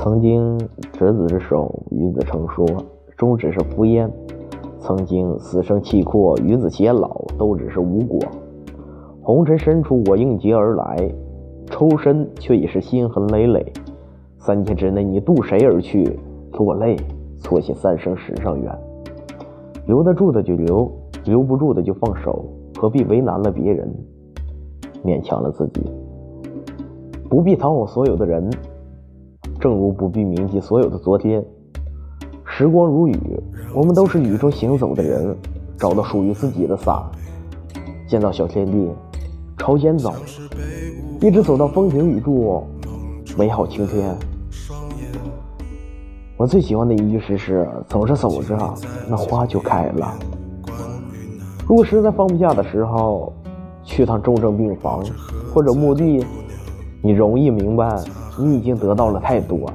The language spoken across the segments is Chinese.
曾经执子之手，与子成说，终只是敷衍；曾经死生契阔，与子偕老，都只是无果。红尘深处，我应劫而来，抽身却已是心痕累累。三天之内，你渡谁而去？落泪，错写三生石上缘。留得住的就留，留不住的就放手，何必为难了别人，勉强了自己？不必讨好所有的人。正如不必铭记所有的昨天，时光如雨，我们都是雨中行走的人，找到属于自己的伞，建造小天地，朝前走，一直走到风停雨住，美好晴天。我最喜欢的一句诗是：走着走着，那花就开了。如果实在放不下的时候，去趟重症病房或者墓地，你容易明白。你已经得到了太多，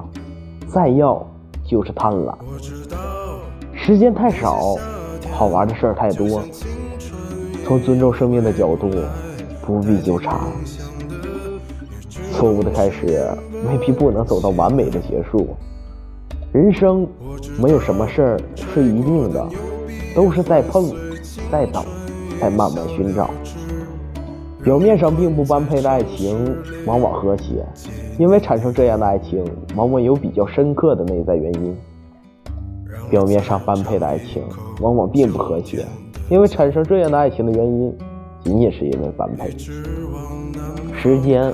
再要就是贪婪。时间太少，好玩的事儿太多。从尊重生命的角度，不必纠缠。错误的开始未必不能走到完美的结束。人生没有什么事儿是一定的，都是在碰，在等，在慢慢寻找。表面上并不般配的爱情，往往和谐，因为产生这样的爱情，往往有比较深刻的内在原因。表面上般配的爱情，往往并不和谐，因为产生这样的爱情的原因，仅仅是因为般配。时间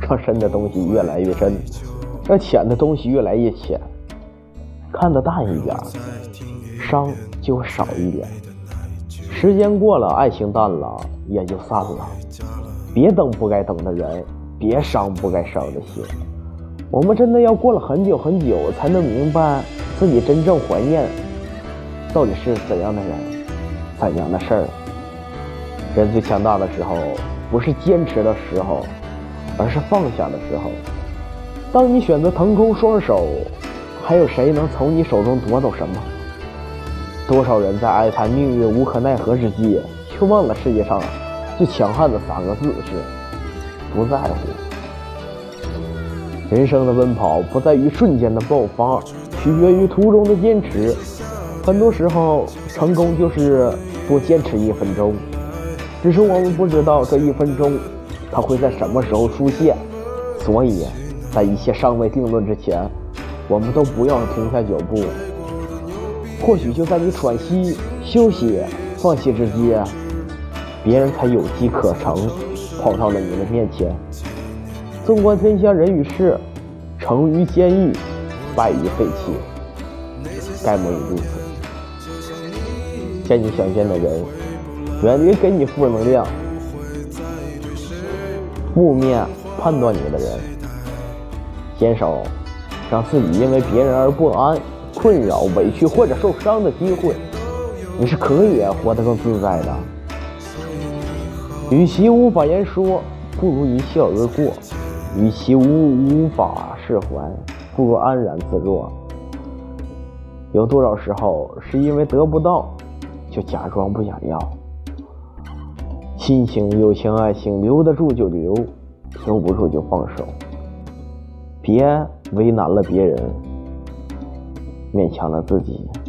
让深的东西越来越深，让浅的东西越来越浅。看得淡一点，伤就会少一点。时间过了，爱情淡了，也就散了。别等不该等的人，别伤不该伤的心。我们真的要过了很久很久，才能明白自己真正怀念到底是怎样的人，怎样的事儿。人最强大的时候，不是坚持的时候，而是放下的时候。当你选择腾空双手，还有谁能从你手中夺走什么？多少人在哀叹命运无可奈何之际，却忘了世界上最强悍的三个字是不在乎。人生的奔跑不在于瞬间的爆发，取决于途中的坚持。很多时候，成功就是多坚持一分钟，只是我们不知道这一分钟它会在什么时候出现。所以，在一切尚未定论之前，我们都不要停下脚步。或许就在你喘息、休息、放弃之际，别人才有机可乘，跑到了你的面前。纵观天下人与事，成于坚毅，败于废弃，该莫如此。见你想见的人，远离给你负能量、负面判断你的人，减少让自己因为别人而不安。困扰、委屈或者受伤的机会，你是可以活得更自在的。与其无法言说，不如一笑而过；与其无无法释怀，不如安然自若。有多少时候是因为得不到，就假装不想要？亲情、友情、爱情，留得住就留，留不住就放手。别为难了别人。勉强了自己。